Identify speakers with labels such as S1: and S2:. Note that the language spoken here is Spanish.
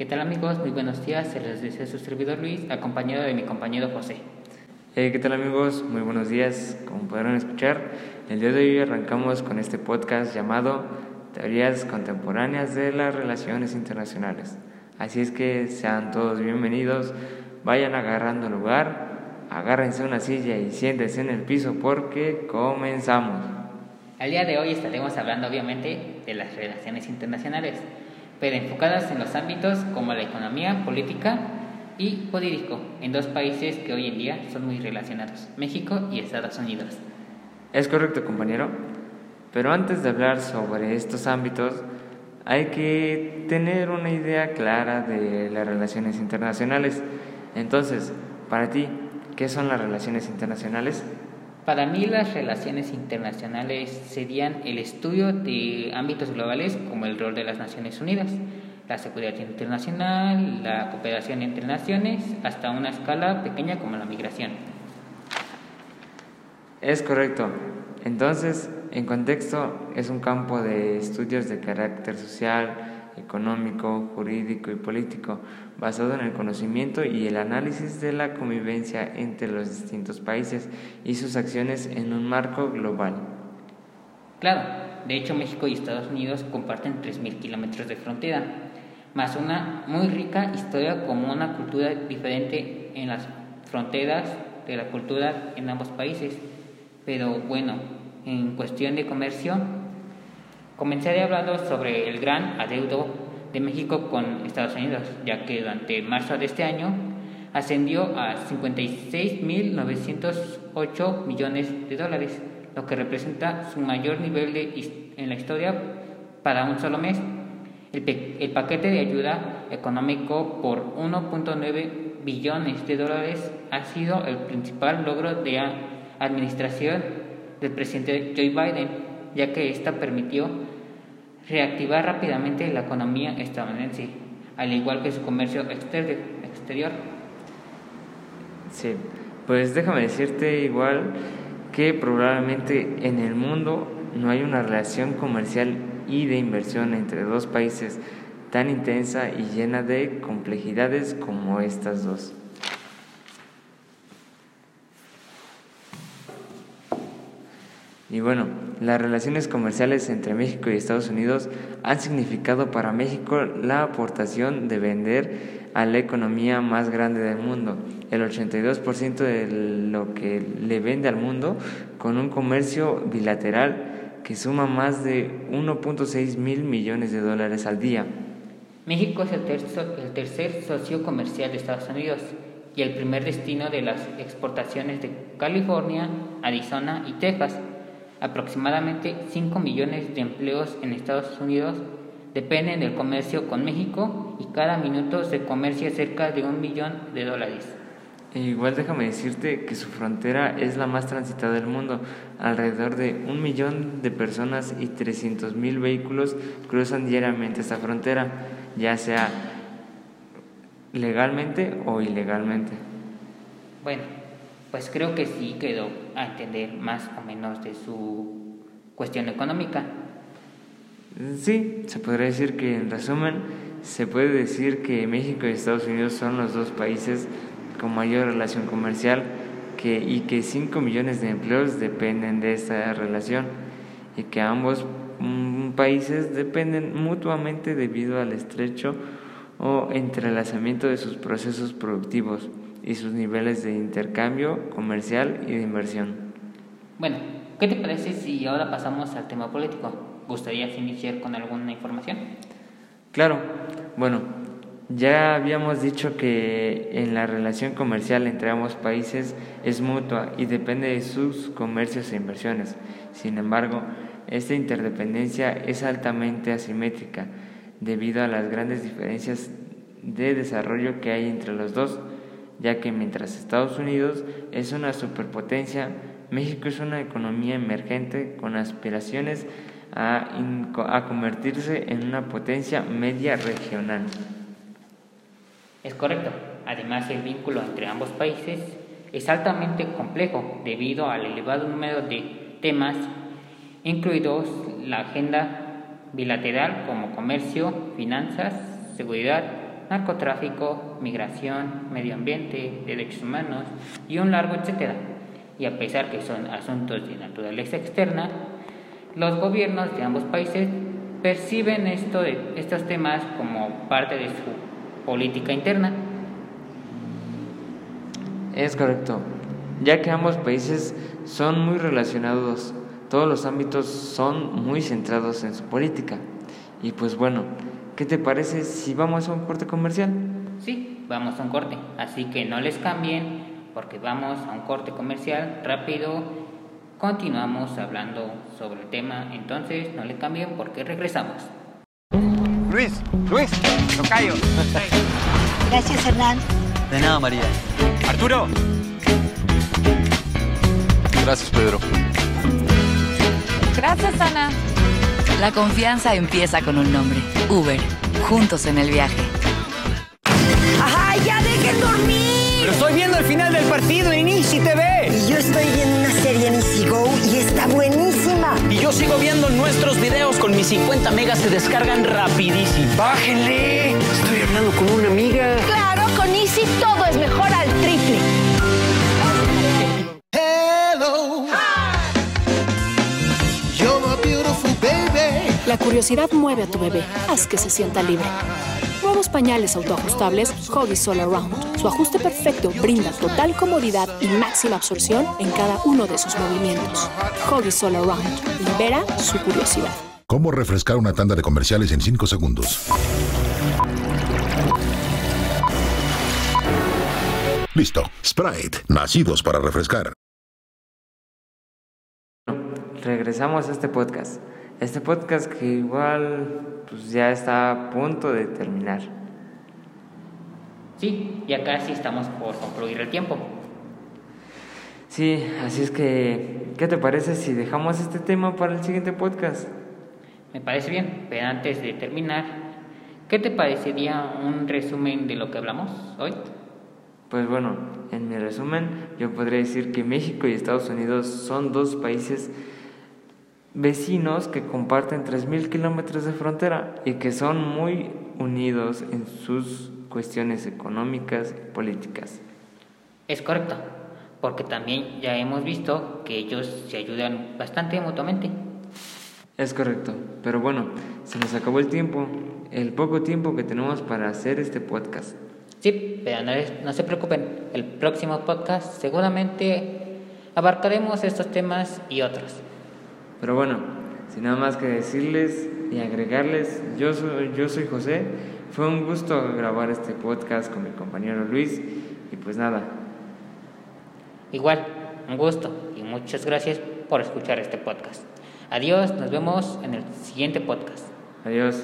S1: ¿Qué tal amigos? Muy buenos días, se les desea su servidor Luis, acompañado de mi compañero José.
S2: ¿Qué tal amigos? Muy buenos días. Como podrán escuchar, el día de hoy arrancamos con este podcast llamado Teorías Contemporáneas de las Relaciones Internacionales. Así es que sean todos bienvenidos, vayan agarrando lugar, agárrense una silla y siéntense en el piso porque comenzamos.
S1: El día de hoy estaremos hablando obviamente de las relaciones internacionales, pero enfocadas en los ámbitos como la economía, política y jurídico, en dos países que hoy en día son muy relacionados, México y Estados Unidos.
S2: Es correcto, compañero. Pero antes de hablar sobre estos ámbitos, hay que tener una idea clara de las relaciones internacionales. Entonces, para ti, ¿qué son las relaciones internacionales?
S1: Para mí las relaciones internacionales serían el estudio de ámbitos globales como el rol de las Naciones Unidas, la seguridad internacional, la cooperación entre naciones, hasta una escala pequeña como la migración.
S2: Es correcto. Entonces, en contexto, es un campo de estudios de carácter social, económico, jurídico y político, basado en el conocimiento y el análisis de la convivencia entre los distintos países y sus acciones en un marco global.
S1: Claro, de hecho México y Estados Unidos comparten 3.000 kilómetros de frontera, más una muy rica historia como una cultura diferente en las fronteras de la cultura en ambos países. Pero bueno, en cuestión de comercio, Comenzaré hablando sobre el gran adeudo de México con Estados Unidos, ya que durante marzo de este año ascendió a 56.908 millones de dólares, lo que representa su mayor nivel de, en la historia para un solo mes. El, el paquete de ayuda económico por 1.9 billones de dólares ha sido el principal logro de la administración del presidente Joe Biden ya que ésta permitió reactivar rápidamente la economía estadounidense, al igual que su comercio exterior.
S2: Sí, pues déjame decirte igual que probablemente en el mundo no hay una relación comercial y de inversión entre dos países tan intensa y llena de complejidades como estas dos. Y bueno, las relaciones comerciales entre México y Estados Unidos han significado para México la aportación de vender a la economía más grande del mundo, el 82% de lo que le vende al mundo con un comercio bilateral que suma más de 1.6 mil millones de dólares al día.
S1: México es el, el tercer socio comercial de Estados Unidos y el primer destino de las exportaciones de California, Arizona y Texas Aproximadamente 5 millones de empleos en Estados Unidos dependen del comercio con México y cada minuto se comercia cerca de un millón de dólares.
S2: E igual déjame decirte que su frontera es la más transitada del mundo. Alrededor de un millón de personas y 300 mil vehículos cruzan diariamente esta frontera, ya sea legalmente o ilegalmente.
S1: Bueno, pues creo que sí quedó a entender más o menos de su cuestión económica.
S2: Sí, se podría decir que en resumen se puede decir que México y Estados Unidos son los dos países con mayor relación comercial que, y que 5 millones de empleos dependen de esta relación y que ambos mm, países dependen mutuamente debido al estrecho o entrelazamiento de sus procesos productivos y sus niveles de intercambio comercial y de inversión.
S1: Bueno, ¿qué te parece si ahora pasamos al tema político? ¿Gustarías iniciar con alguna información?
S2: Claro, bueno, ya habíamos dicho que en la relación comercial entre ambos países es mutua y depende de sus comercios e inversiones. Sin embargo, esta interdependencia es altamente asimétrica debido a las grandes diferencias de desarrollo que hay entre los dos ya que mientras Estados Unidos es una superpotencia, México es una economía emergente con aspiraciones a, convertirse en una potencia media regional.
S1: Es correcto. Además, el vínculo entre ambos países es altamente complejo debido al elevado número de temas, incluidos la agenda bilateral como comercio, finanzas, seguridad, narcotráfico, migración, medio ambiente, derechos humanos y un largo etcétera. Y a pesar que son asuntos de naturaleza externa, los gobiernos de ambos países perciben estos temas como parte de su política interna.
S2: Es correcto, ya que ambos países son muy relacionados, todos los ámbitos son muy centrados en su política. Y pues bueno, ¿qué te parece si vamos a un corte comercial?
S1: Sí, vamos a un corte, así que no les cambien porque vamos a un corte comercial rápido. Continuamos hablando sobre el tema, entonces no le cambien porque regresamos.
S3: Luis, Luis, tocayo.
S4: Gracias, Hernán.
S5: De nada, María.
S3: Arturo.
S6: Gracias, Pedro.
S7: Gracias, Ana.
S8: La confianza empieza con un nombre. Uber. Juntos en el viaje.
S4: ¡Ajá, ya dejen dormir!
S5: Pero estoy viendo el final del partido en Easy TV.
S4: Y yo estoy viendo una serie en Easy Go y está buenísima.
S5: Y yo sigo viendo nuestros videos con mis 50 megas se descargan rapidísimo.
S3: Bájenle. Estoy hablando con una amiga.
S4: Claro, con Easy todo es mejor al triple.
S9: La curiosidad mueve a tu bebé. Haz que se sienta libre. Nuevos pañales autoajustables Huggies All Around. Su ajuste perfecto brinda total comodidad y máxima absorción en cada uno de sus movimientos. Huggies All Around. Libera su curiosidad.
S10: ¿Cómo refrescar una tanda de comerciales en 5 segundos? Listo. Sprite. Nacidos para refrescar.
S2: Regresamos a este podcast. Este podcast que igual pues ya está a punto de terminar.
S1: Sí, ya casi estamos por concluir el tiempo.
S2: Sí, así es que, ¿qué te parece si dejamos este tema para el siguiente podcast?
S1: Me parece bien, pero antes de terminar, ¿qué te parecería un resumen de lo que hablamos hoy?
S2: Pues bueno, en mi resumen yo podría decir que México y Estados Unidos son dos países vecinos que comparten 3.000 kilómetros de frontera y que son muy unidos en sus cuestiones económicas y políticas.
S1: Es correcto, porque también ya hemos visto que ellos se ayudan bastante mutuamente.
S2: Es correcto, pero bueno, se nos acabó el tiempo, el poco tiempo que tenemos para hacer este podcast.
S1: Sí, pero no, no se preocupen, el próximo podcast seguramente abarcaremos estos temas y otros.
S2: Pero bueno, sin nada más que decirles y agregarles, yo soy, yo soy José. Fue un gusto grabar este podcast con mi compañero Luis y pues nada.
S1: Igual, un gusto y muchas gracias por escuchar este podcast. Adiós, nos vemos en el siguiente podcast.
S2: Adiós.